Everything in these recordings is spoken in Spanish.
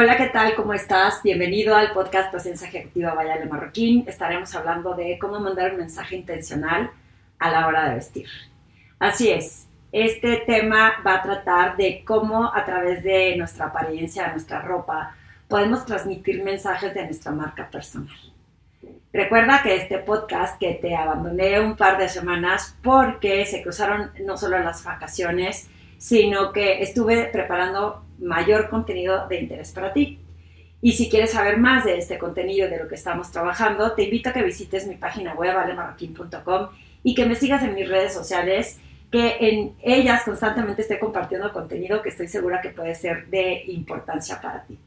Hola, ¿qué tal? ¿Cómo estás? Bienvenido al podcast Presencia Ejecutiva Vayale Marroquín. Estaremos hablando de cómo mandar un mensaje intencional a la hora de vestir. Así es, este tema va a tratar de cómo a través de nuestra apariencia, de nuestra ropa, podemos transmitir mensajes de nuestra marca personal. Recuerda que este podcast que te abandoné un par de semanas porque se cruzaron no solo las vacaciones, sino que estuve preparando mayor contenido de interés para ti. Y si quieres saber más de este contenido, de lo que estamos trabajando, te invito a que visites mi página web, alemarroquín.com, y que me sigas en mis redes sociales, que en ellas constantemente esté compartiendo contenido que estoy segura que puede ser de importancia para ti.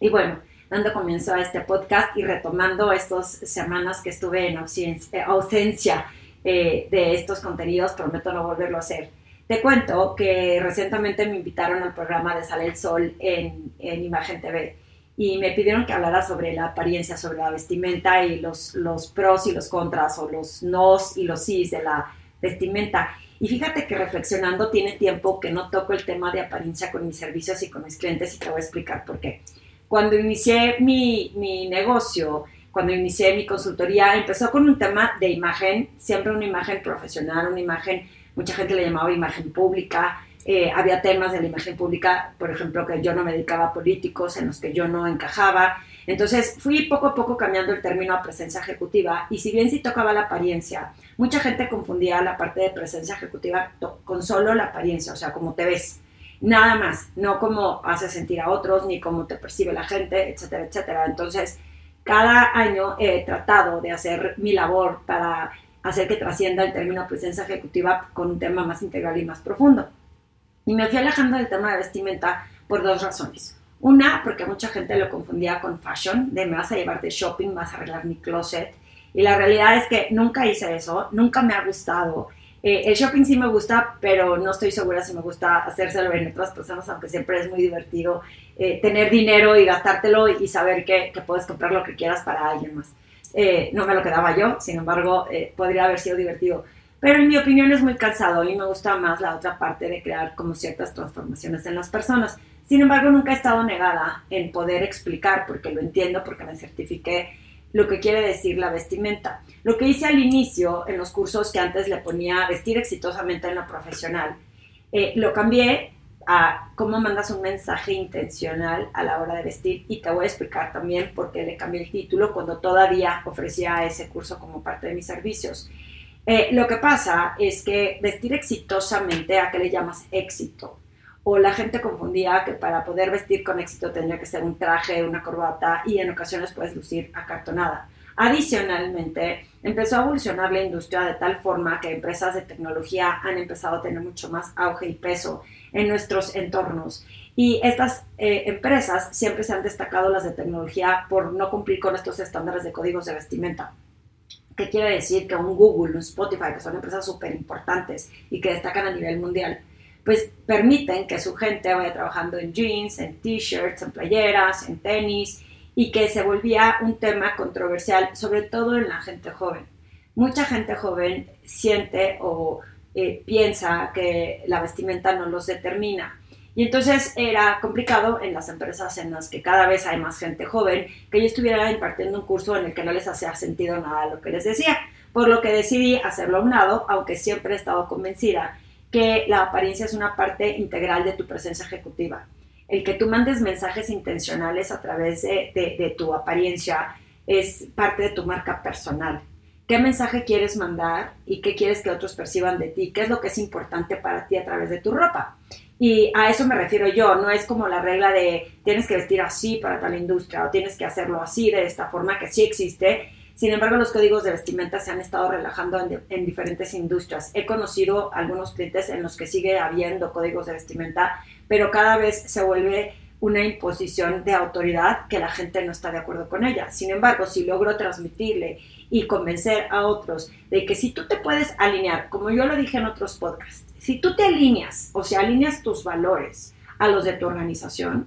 Y bueno, dando comienzo a este podcast y retomando estas semanas que estuve en ausencia, eh, de estos contenidos, prometo no volverlo a hacer. Te cuento que recientemente me invitaron al programa de Sale el Sol en, en Imagen TV y me pidieron que hablara sobre la apariencia, sobre la vestimenta y los, los pros y los contras o los nos y los sís de la vestimenta. Y fíjate que reflexionando tiene tiempo que no toco el tema de apariencia con mis servicios y con mis clientes y te voy a explicar por qué. Cuando inicié mi, mi negocio, cuando inicié mi consultoría, empezó con un tema de imagen, siempre una imagen profesional, una imagen, mucha gente le llamaba imagen pública, eh, había temas de la imagen pública, por ejemplo, que yo no me dedicaba a políticos, en los que yo no encajaba. Entonces fui poco a poco cambiando el término a presencia ejecutiva y si bien sí tocaba la apariencia, mucha gente confundía la parte de presencia ejecutiva con solo la apariencia, o sea, como te ves nada más, no como hace sentir a otros, ni cómo te percibe la gente, etcétera, etcétera. Entonces, cada año he tratado de hacer mi labor para hacer que trascienda el término presencia ejecutiva con un tema más integral y más profundo. Y me fui alejando del tema de vestimenta por dos razones. Una, porque mucha gente lo confundía con fashion, de me vas a llevar de shopping, vas a arreglar mi closet. Y la realidad es que nunca hice eso, nunca me ha gustado. Eh, el shopping sí me gusta, pero no estoy segura si me gusta hacérselo en otras personas, aunque siempre es muy divertido eh, tener dinero y gastártelo y saber que, que, puedes comprar lo que quieras para alguien más. Eh, no me lo quedaba yo, sin embargo, podría haber sido divertido. Pero en mi opinión es muy cansado y me gusta más la otra parte de crear como ciertas transformaciones en las personas. Sin embargo, nunca he estado negada en poder explicar, porque lo entiendo, porque me certifiqué lo que quiere decir la vestimenta. Lo que hice al inicio en los cursos que antes le ponía vestir exitosamente en lo profesional, eh, lo cambié a cómo mandas un mensaje intencional a la hora de vestir y te voy a explicar también por qué le cambié el título cuando todavía ofrecía ese curso como parte de mis servicios. Eh, lo que pasa es que vestir exitosamente, ¿a qué le llamas éxito? O la gente confundía que para poder vestir con éxito tendría que ser un traje, una corbata y en ocasiones puedes lucir acartonada. Adicionalmente, empezó a evolucionar la industria de tal forma que empresas de tecnología han empezado a tener mucho más auge y peso en nuestros entornos. Y estas eh, empresas siempre se han destacado las de tecnología por no cumplir con estos estándares de códigos de vestimenta. ¿Qué quiere decir? Que un Google, un Spotify, que son empresas súper importantes y que destacan a nivel mundial, pues permiten que su gente vaya trabajando en jeans, en t-shirts, en playeras, en tenis y que se volvía un tema controversial, sobre todo en la gente joven. Mucha gente joven siente o eh, piensa que la vestimenta no los determina y entonces era complicado en las empresas en las que cada vez hay más gente joven que yo estuviera impartiendo un curso en el que no les hacía sentido nada lo que les decía. Por lo que decidí hacerlo a un lado, aunque siempre he estado convencida que la apariencia es una parte integral de tu presencia ejecutiva. El que tú mandes mensajes intencionales a través de, tu apariencia es parte de tu marca personal. ¿Qué mensaje quieres mandar y qué quieres que otros perciban de ti? ¿Qué es lo que es importante para ti a través de tu ropa? Y a eso me refiero yo, no es como la regla de tienes que vestir así para tal industria o tienes que hacerlo así de esta forma que sí existe. Sin embargo, los códigos de vestimenta se han estado relajando en, diferentes industrias. He conocido algunos clientes en los que sigue habiendo códigos de vestimenta, pero cada vez se vuelve una imposición de autoridad que la gente no está de acuerdo con ella. Sin embargo, si logro transmitirle y convencer a otros de que si tú te puedes alinear, como yo lo dije en otros podcasts, si tú te alineas, o sea, alineas tus valores a los de tu organización,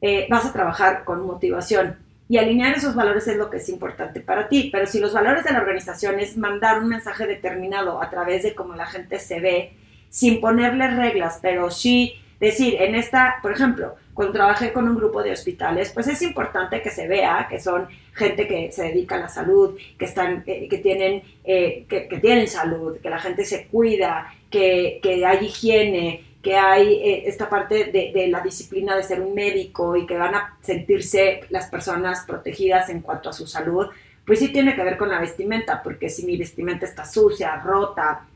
eh, vas a trabajar con motivación. Y alinear esos valores es lo que es importante para ti. Pero si los valores de la organización es mandar un mensaje determinado a través de cómo la gente se ve, sin ponerle reglas, pero sí decir, en esta, por ejemplo, cuando trabajé con un grupo de hospitales, pues es importante que se vea que son gente que se dedica a la salud, que, están, eh, que, tienen, eh, que, tienen salud, que la gente se cuida, que, que hay higiene, que hay eh, esta parte de, de, la disciplina de ser un médico y que van a sentirse las personas protegidas en cuanto a su salud, pues sí tiene que ver con la vestimenta, porque si mi vestimenta está sucia, rota,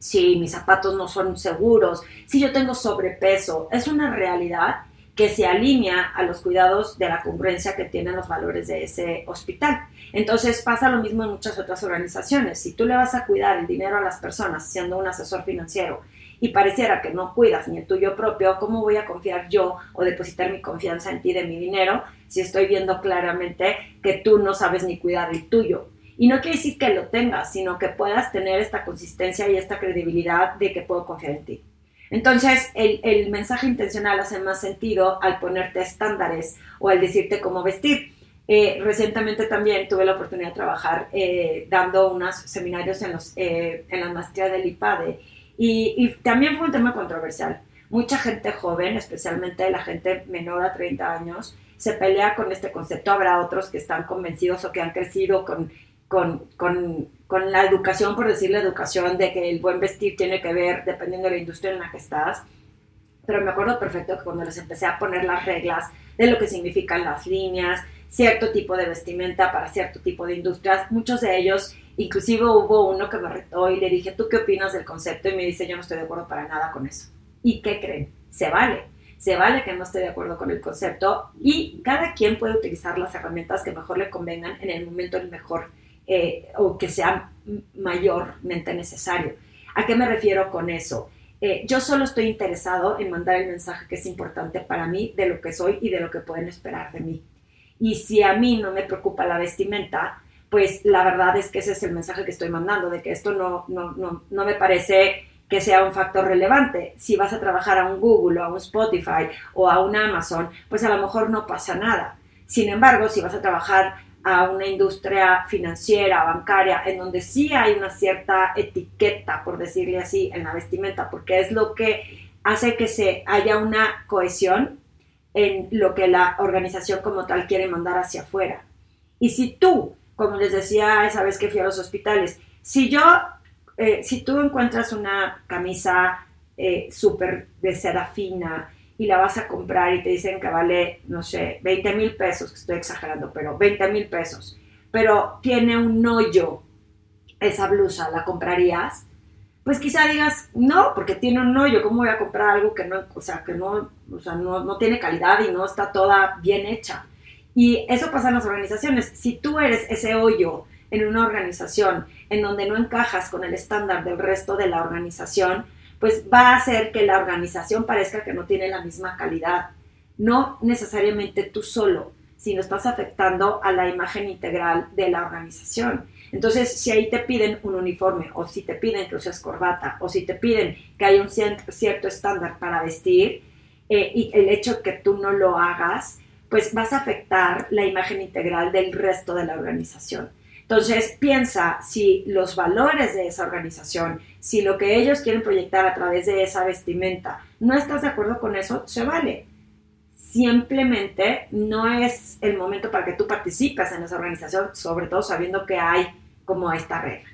si mis zapatos no son seguros, si yo tengo sobrepeso, es una realidad que se alinea a los cuidados de la congruencia que tienen los valores de ese hospital. Entonces pasa lo mismo en muchas otras organizaciones. Si tú le vas a cuidar el dinero a las personas siendo un asesor financiero y pareciera que no cuidas ni el tuyo propio, ¿cómo voy a confiar yo o depositar mi confianza en ti de mi dinero si estoy viendo claramente que tú no sabes ni cuidar el tuyo? Y no quiere decir que lo tengas, sino que puedas tener esta consistencia y esta credibilidad de que puedo confiar en ti. Entonces, el, mensaje intencional hace más sentido al ponerte estándares o al decirte cómo vestir. Eh, recientemente también tuve la oportunidad de trabajar eh, dando unos seminarios en, los, eh, en la maestría del IPADE y, y, también fue un tema controversial. Mucha gente joven, especialmente la gente menor a 30 años, se pelea con este concepto. Habrá otros que están convencidos o que han crecido con con, con, con, la educación, por decir la educación, de que el buen vestir tiene que ver dependiendo de la industria en la que estás. Pero me acuerdo perfecto que cuando les empecé a poner las reglas de lo que significan las líneas, cierto tipo de vestimenta para cierto tipo de industrias, muchos de ellos, inclusive hubo uno que me retó y le dije, ¿tú qué opinas del concepto? Y me dice, yo no estoy de acuerdo para nada con eso. ¿Y qué creen? Se vale. Se vale que no esté de acuerdo con el concepto y cada quien puede utilizar las herramientas que mejor le convengan en el momento el mejor eh, o que sea mayormente necesario. ¿A qué me refiero con eso? Eh, yo solo estoy interesado en mandar el mensaje que es importante para mí, de lo que soy y de lo que pueden esperar de mí. Y si a mí no me preocupa la vestimenta, pues la verdad es que ese es el mensaje que estoy mandando, de que esto no, no, no, no me parece que sea un factor relevante. Si vas a trabajar a un Google o a un Spotify o a un Amazon, pues a lo mejor no pasa nada. Sin embargo, si vas a trabajar a una industria financiera, bancaria, en donde sí hay una cierta etiqueta, por decirle así, en la vestimenta, porque es lo que hace que se haya una cohesión en lo que la organización como tal quiere mandar hacia afuera. Y si tú, como les decía esa vez que fui a los hospitales, si yo, eh, si tú encuentras una camisa eh, súper de seda fina, y la vas a comprar y te dicen que vale, no sé, 20 mil pesos, estoy exagerando, pero 20 mil pesos, pero tiene un hoyo esa blusa, ¿la comprarías? Pues quizá digas, no, porque tiene un hoyo, ¿cómo voy a comprar algo que no, o sea, que no, o sea, no, no tiene calidad y no está toda bien hecha? Y eso pasa en las organizaciones. Si tú eres ese hoyo en una organización en donde no encajas con el estándar del resto de la organización, pues va a hacer que la organización parezca que no tiene la misma calidad. No necesariamente tú solo, sino estás afectando a la imagen integral de la organización. Entonces, si ahí te piden un uniforme, o si te piden que uses corbata, o si te piden que haya un cierto estándar para vestir, eh, y el hecho que tú no lo hagas, pues vas a afectar la imagen integral del resto de la organización. Entonces, piensa si los valores de esa organización, si lo que ellos quieren proyectar a través de esa vestimenta, no estás de acuerdo con eso, se vale. Simplemente no es el momento para que tú participes en esa organización, sobre todo sabiendo que hay como esta regla.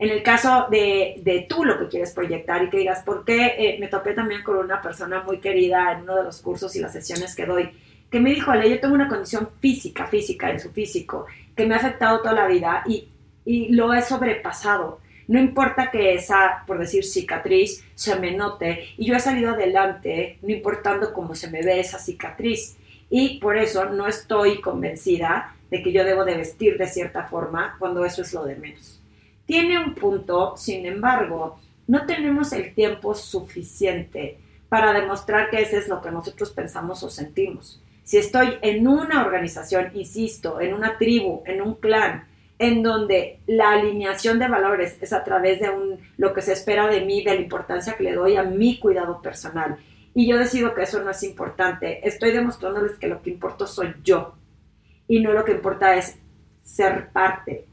En el caso de, de tú lo que quieres proyectar y que digas, ¿por qué eh, me topé también con una persona muy querida en uno de los cursos y las sesiones que doy? que me dijo, Ale, yo tengo una condición física, física en su físico, que me ha afectado toda la vida y, y lo he sobrepasado. No importa que esa, por decir, cicatriz se me note y yo he salido adelante, no importando cómo se me ve esa cicatriz. Y por eso no estoy convencida de que yo debo de vestir de cierta forma cuando eso es lo de menos. Tiene un punto, sin embargo, no tenemos el tiempo suficiente para demostrar que ese es lo que nosotros pensamos o sentimos. Si estoy en una organización, insisto, en una tribu, en un clan, en donde la alineación de valores es a través de un, lo que se espera de mí, de la importancia que le doy a mi cuidado personal, y yo decido que eso no es importante, estoy demostrándoles que lo que importa soy yo, y no lo que importa es ser parte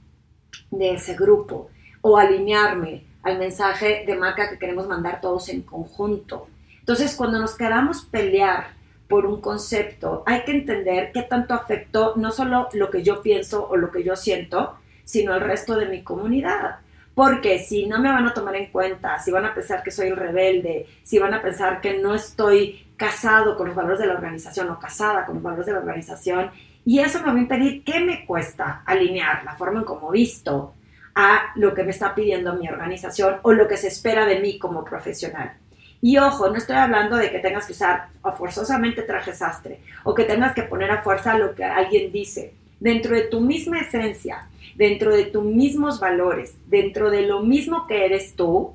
de ese grupo o alinearme al mensaje de marca que queremos mandar todos en conjunto. Entonces, cuando nos queramos pelear por un concepto, hay que entender qué tanto afectó no solo lo que yo pienso o lo que yo siento, sino el resto de mi comunidad. Porque si no me van a tomar en cuenta, si van a pensar que soy el rebelde, si van a pensar que no estoy casado con los valores de la organización o casada con los valores de la organización, y eso me va a impedir que me cuesta alinear la forma en cómo visto a lo que me está pidiendo mi organización o lo que se espera de mí como profesional. Y ojo, no estoy hablando de que tengas que usar forzosamente traje sastre o que tengas que poner a fuerza lo que alguien dice. Dentro de tu misma esencia, dentro de tus mismos valores, dentro de lo mismo que eres tú,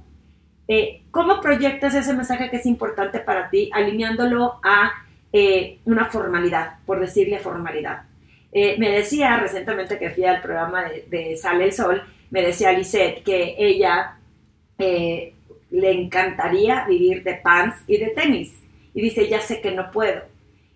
eh, ¿cómo proyectas ese mensaje que es importante para ti alineándolo a eh, una formalidad, por decirle formalidad? Eh, me decía recientemente que fui al programa de, de Sale el Sol, me decía Lisette que ella le encantaría vivir de pants y de tenis. Y dice, ya sé que no puedo.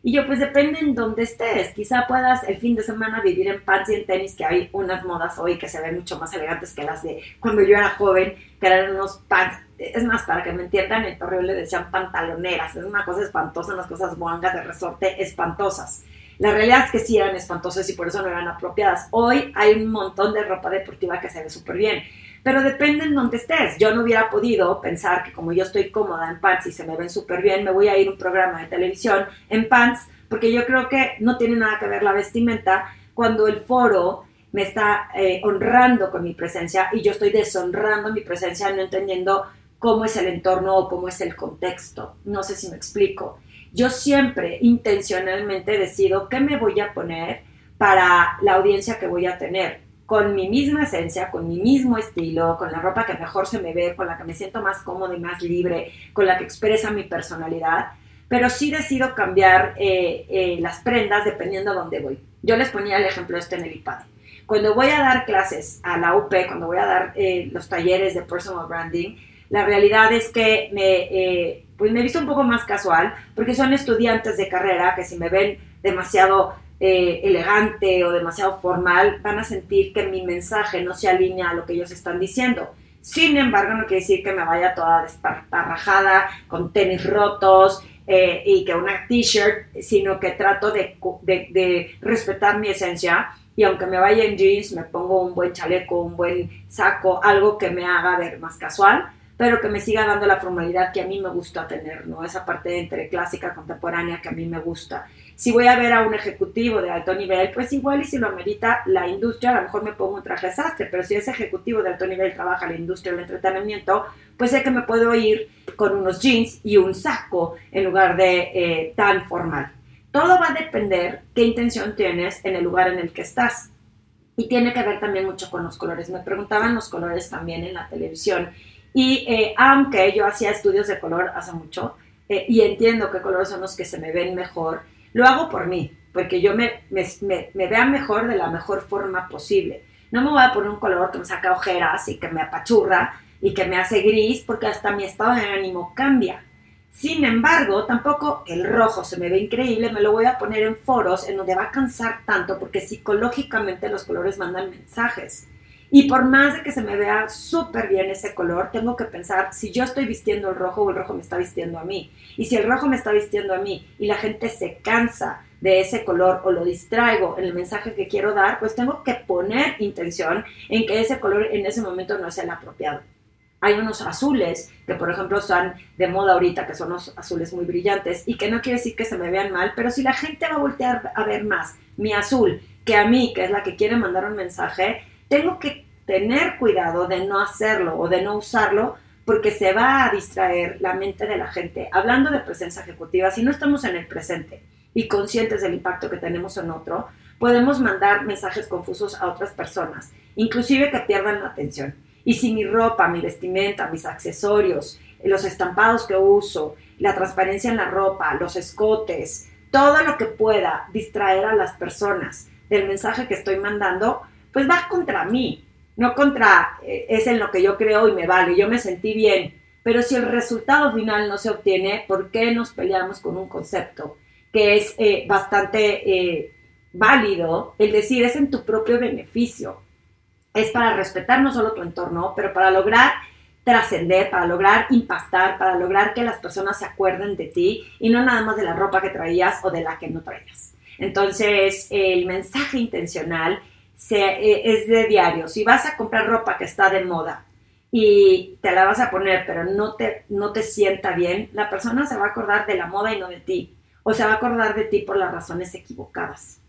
Y yo, pues depende en dónde estés. Quizá puedas el fin de semana vivir en pants y en tenis, que hay unas modas hoy que se ven mucho más elegantes que las de cuando yo era joven, que eran unos pants. Es más, para que me entiendan, en Torreón le decían pantaloneras. Es una cosa espantosa, unas cosas guangas de resorte espantosas. La realidad es que sí eran espantosas y por eso no eran apropiadas. Hoy hay un montón de ropa deportiva que se ve súper bien pero depende en dónde estés. Yo no hubiera podido pensar que como yo estoy cómoda en pants y se me ven súper bien, me voy a ir a un programa de televisión en pants, porque yo creo que no tiene nada que ver la vestimenta cuando el foro me está eh, honrando con mi presencia y yo estoy deshonrando mi presencia no entendiendo cómo es el entorno o cómo es el contexto. No sé si me explico. Yo siempre intencionalmente decido qué me voy a poner para la audiencia que voy a tener con mi misma esencia, con mi mismo estilo, con la ropa que mejor se me ve, con la que me siento más cómoda y más libre, con la que expresa mi personalidad, pero sí decido cambiar eh, eh, las prendas dependiendo a dónde voy. Yo les ponía el ejemplo este en el iPad. Cuando voy a dar clases a la UP, cuando voy a dar eh, los talleres de personal branding, la realidad es que me, pues me visto un poco más casual, porque son estudiantes de carrera que si me ven demasiado eh, elegante o demasiado formal, van a sentir que mi mensaje no se alinea a lo que ellos están diciendo. Sin embargo, no quiere decir que me vaya toda desparrajada, con tenis rotos eh, y que una t-shirt, sino que trato de, de, respetar mi esencia y aunque me vaya en jeans, me pongo un buen chaleco, un buen saco, algo que me haga ver más casual, pero que me siga dando la formalidad que a mí me gusta tener, ¿no? Esa parte entre clásica, contemporánea que a mí me gusta. Si voy a ver a un ejecutivo de alto nivel, pues igual y si lo amerita la industria, a lo mejor me pongo un traje sastre, pero si ese ejecutivo de alto nivel trabaja en la industria del entretenimiento, pues sé que me puedo ir con unos jeans y un saco en lugar de eh, tan formal. Todo va a depender qué intención tienes en el lugar en el que estás. Y tiene que ver también mucho con los colores. Me preguntaban los colores también en la televisión. Y eh, aunque yo hacía estudios de color hace mucho, eh, y entiendo qué colores son los que se me ven mejor, lo hago por mí, porque yo me, me, vea mejor de la mejor forma posible. No me voy a poner un color que me saca ojeras y que me apachurra y que me hace gris, porque hasta mi estado de ánimo cambia. Sin embargo, tampoco el rojo se me ve increíble, me lo voy a poner en foros en donde va a cansar tanto, porque psicológicamente los colores mandan mensajes. Y por más de que se me vea súper bien ese color, tengo que pensar si yo estoy vistiendo el rojo o el rojo me está vistiendo a mí. Y si el rojo me está vistiendo a mí y la gente se cansa de ese color o lo distraigo en el mensaje que quiero dar, pues tengo que poner intención en que ese color en ese momento no es el apropiado. Hay unos azules que, por ejemplo, están de moda ahorita, que son unos azules muy brillantes y que no quiere decir que se me vean mal, pero si la gente va a voltear a ver más mi azul que a mí, que es la que quiere mandar un mensaje, tengo que tener cuidado de no hacerlo o de no usarlo porque se va a distraer la mente de la gente. Hablando de presencia ejecutiva, si no estamos en el presente y conscientes del impacto que tenemos en otro, podemos mandar mensajes confusos a otras personas, inclusive que pierdan la atención. Y si mi ropa, mi vestimenta, mis accesorios, los estampados que uso, la transparencia en la ropa, los escotes, todo lo que pueda distraer a las personas del mensaje que estoy mandando, pues va contra mí, no contra, eh, es en lo que yo creo y me vale, yo me sentí bien. Pero si el resultado final no se obtiene, ¿por qué nos peleamos con un concepto que es eh, bastante eh, válido? El decir, es en tu propio beneficio. Es para respetar no solo tu entorno, pero para lograr trascender, para lograr impactar, para lograr que las personas se acuerden de ti y no nada más de la ropa que traías o de la que no traías. Entonces, el mensaje intencional eh, es de diario. Si vas a comprar ropa que está de moda y te la vas a poner, pero no te, no te sienta bien, la persona se va a acordar de la moda y no de ti. O se va a acordar de ti por las razones equivocadas.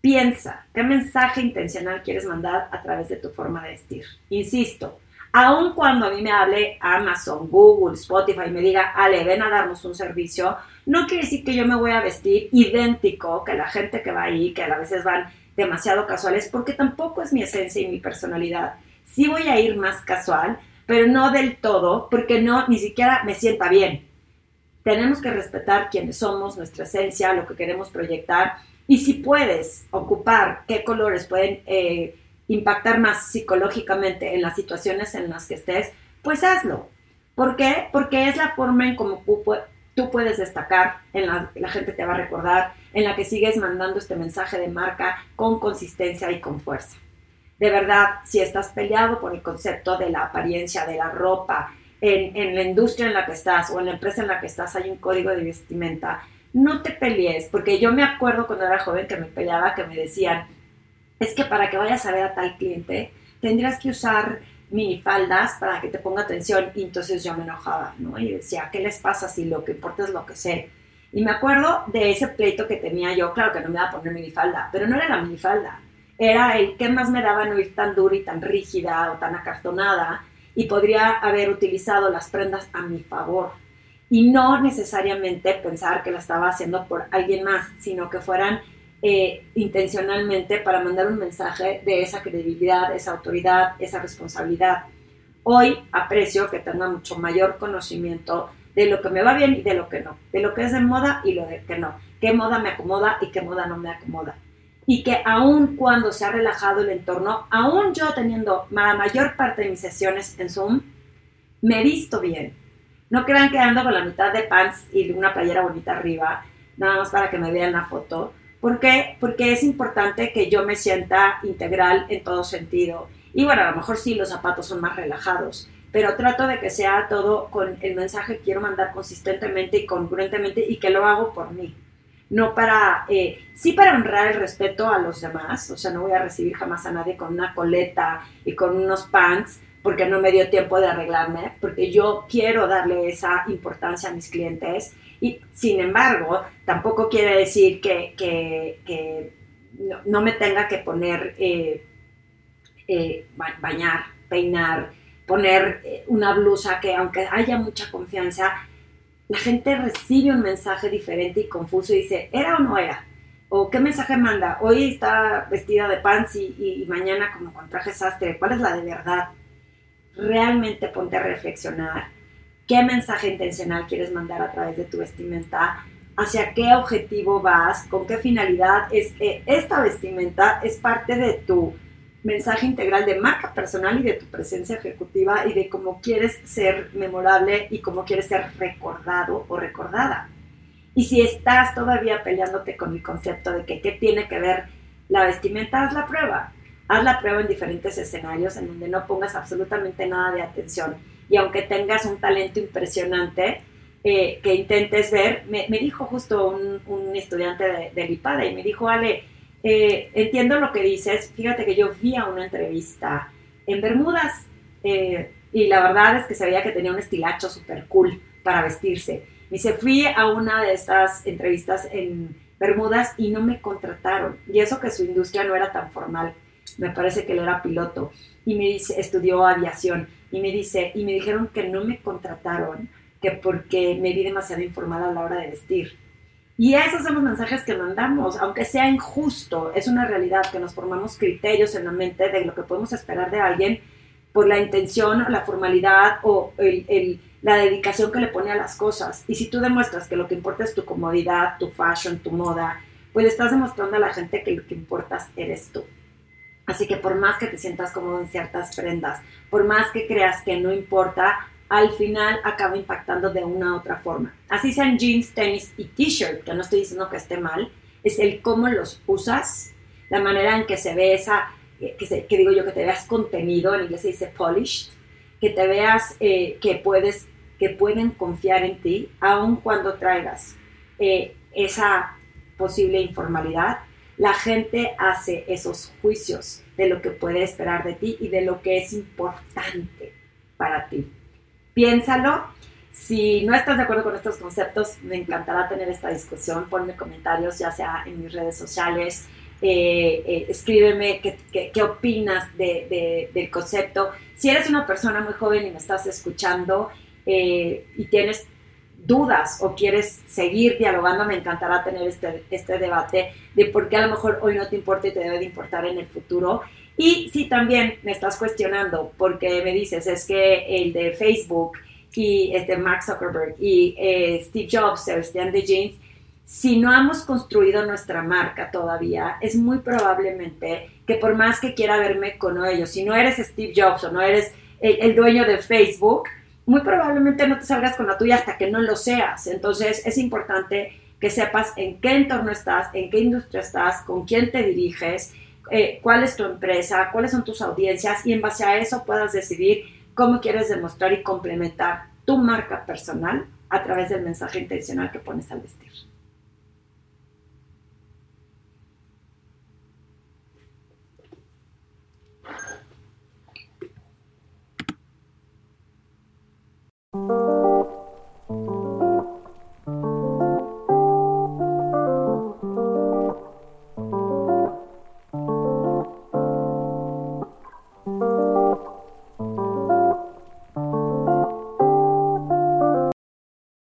Piensa, ¿qué mensaje intencional quieres mandar a través de tu forma de vestir? Insisto, aun cuando a mí me hable Amazon, Google, Spotify y me diga, Ale, ven a darnos un servicio, no quiere decir que yo me voy a vestir idéntico que la gente que va ahí, que a veces van demasiado casuales, porque tampoco es mi esencia y mi personalidad. Sí voy a ir más casual, pero no del todo, porque no, ni siquiera me sienta bien. Tenemos que respetar quiénes somos, nuestra esencia, lo que queremos proyectar y si puedes ocupar qué colores pueden eh, impactar más psicológicamente en las situaciones en las que estés, pues hazlo. ¿Por qué? Porque es la forma en cómo tú puedes destacar, en la la gente te va a recordar, en la que sigues mandando este mensaje de marca con consistencia y con fuerza. De verdad, si estás peleado por el concepto de la apariencia, de la ropa, en, en la industria en la que estás o en la empresa en la que estás hay un código de vestimenta, no te pelees, porque yo me acuerdo cuando era joven que me peleaba, que me decían, es que para que vayas a ver a tal cliente, tendrías que usar minifaldas para que te ponga atención. Y entonces yo me enojaba, ¿no? Y decía, ¿qué les pasa si lo que importa es lo que sé? Y me acuerdo de ese pleito que tenía yo, claro que no me iba a poner minifalda, pero no era la minifalda, era el que más me daba no ir tan dura y tan rígida o tan acartonada y podría haber utilizado las prendas a mi favor y no necesariamente pensar que la estaba haciendo por alguien más, sino que fueran eh, intencionalmente para mandar un mensaje de esa credibilidad, esa autoridad, esa responsabilidad. Hoy aprecio que tenga mucho mayor conocimiento de lo que me va bien y de lo que no, de lo que es de moda y lo de que no, qué moda me acomoda y qué moda no me acomoda. Y que aun cuando se ha relajado el entorno, aún yo teniendo la mayor parte de mis sesiones en Zoom, me he visto bien, no crean que ando con la mitad de pants y una playera bonita arriba, nada más para que me vean la foto. ¿Por qué? Porque es importante que yo me sienta integral en todo sentido. Y bueno, a lo mejor sí los zapatos son más relajados, pero trato de que sea todo con el mensaje que quiero mandar consistentemente y congruentemente y que lo hago por mí. No para, eh, sí para honrar el respeto a los demás, o sea, no voy a recibir jamás a nadie con una coleta y con unos pants, porque no me dio tiempo de arreglarme, porque yo quiero darle esa importancia a mis clientes y sin embargo tampoco quiere decir que, que, no, me tenga que poner, eh, eh, bañar, peinar, poner eh, una blusa que aunque haya mucha confianza, la gente recibe un mensaje diferente y confuso y dice, ¿era o no era? ¿O qué mensaje manda? Hoy está vestida de pants y, mañana como con traje sastre. ¿Cuál es la de verdad? realmente ponte a reflexionar qué mensaje intencional quieres mandar a través de tu vestimenta, hacia qué objetivo vas, con qué finalidad. Es, que esta vestimenta es parte de tu mensaje integral de marca personal y de tu presencia ejecutiva y de cómo quieres ser memorable y cómo quieres ser recordado o recordada. Y si estás todavía peleándote con el concepto de que qué tiene que ver la vestimenta, haz la prueba haz la prueba en diferentes escenarios en donde no pongas absolutamente nada de atención. Y aunque tengas un talento impresionante, eh, que intentes ver, me, dijo justo un, estudiante de, del y me dijo, Ale, eh, entiendo lo que dices, fíjate que yo vi a una entrevista en Bermudas eh, y la verdad es que sabía que tenía un estilacho súper cool para vestirse. Me dice, fui a una de estas entrevistas en Bermudas y no me contrataron. Y eso que su industria no era tan formal me parece que él era piloto, y me dice, estudió aviación, y me dice, y me dijeron que no me contrataron, que porque me vi demasiado informada a la hora de vestir. Y esos son los mensajes que mandamos, aunque sea injusto, es una realidad que nos formamos criterios en la mente de lo que podemos esperar de alguien por la intención, la formalidad o la dedicación que le pone a las cosas. Y si tú demuestras que lo que importa es tu comodidad, tu fashion, tu moda, pues le estás demostrando a la gente que lo que importas eres tú. Así que por más que te sientas cómodo en ciertas prendas, por más que creas que no importa, al final acaba impactando de una u otra forma. Así sean jeans, tenis y t-shirt, que no estoy diciendo que esté mal, es el cómo los usas, la manera en que se ve esa, eh, que, digo yo, que te veas contenido, en inglés se dice polished, que te veas eh, que puedes, que pueden confiar en ti, aun cuando traigas eh, esa posible informalidad, la gente hace esos juicios de lo que puede esperar de ti y de lo que es importante para ti. Piénsalo. Si no estás de acuerdo con estos conceptos, me encantará tener esta discusión. Ponme comentarios, ya sea en mis redes sociales. Eh, eh, escríbeme qué, opinas del concepto. Si eres una persona muy joven y me estás escuchando eh, y tienes dudas o quieres seguir dialogando, me encantará tener este, este debate de por qué a lo mejor hoy no te importa y te debe de importar en el futuro. Y si también me estás cuestionando porque me dices es que el de Facebook y este Mark Zuckerberg y eh, Steve Jobs, Sebastian de Jeans, si no hemos construido nuestra marca todavía, es muy probablemente que por más que quiera verme con ellos, si no eres Steve Jobs o no eres el dueño de Facebook, muy probablemente no te salgas con la tuya hasta que no lo seas. Entonces es importante que sepas en qué entorno estás, en qué industria estás, con quién te diriges, eh, cuál es tu empresa, cuáles son tus audiencias y en base a eso puedas decidir cómo quieres demostrar y complementar tu marca personal a través del mensaje intencional que pones al vestir. Thank.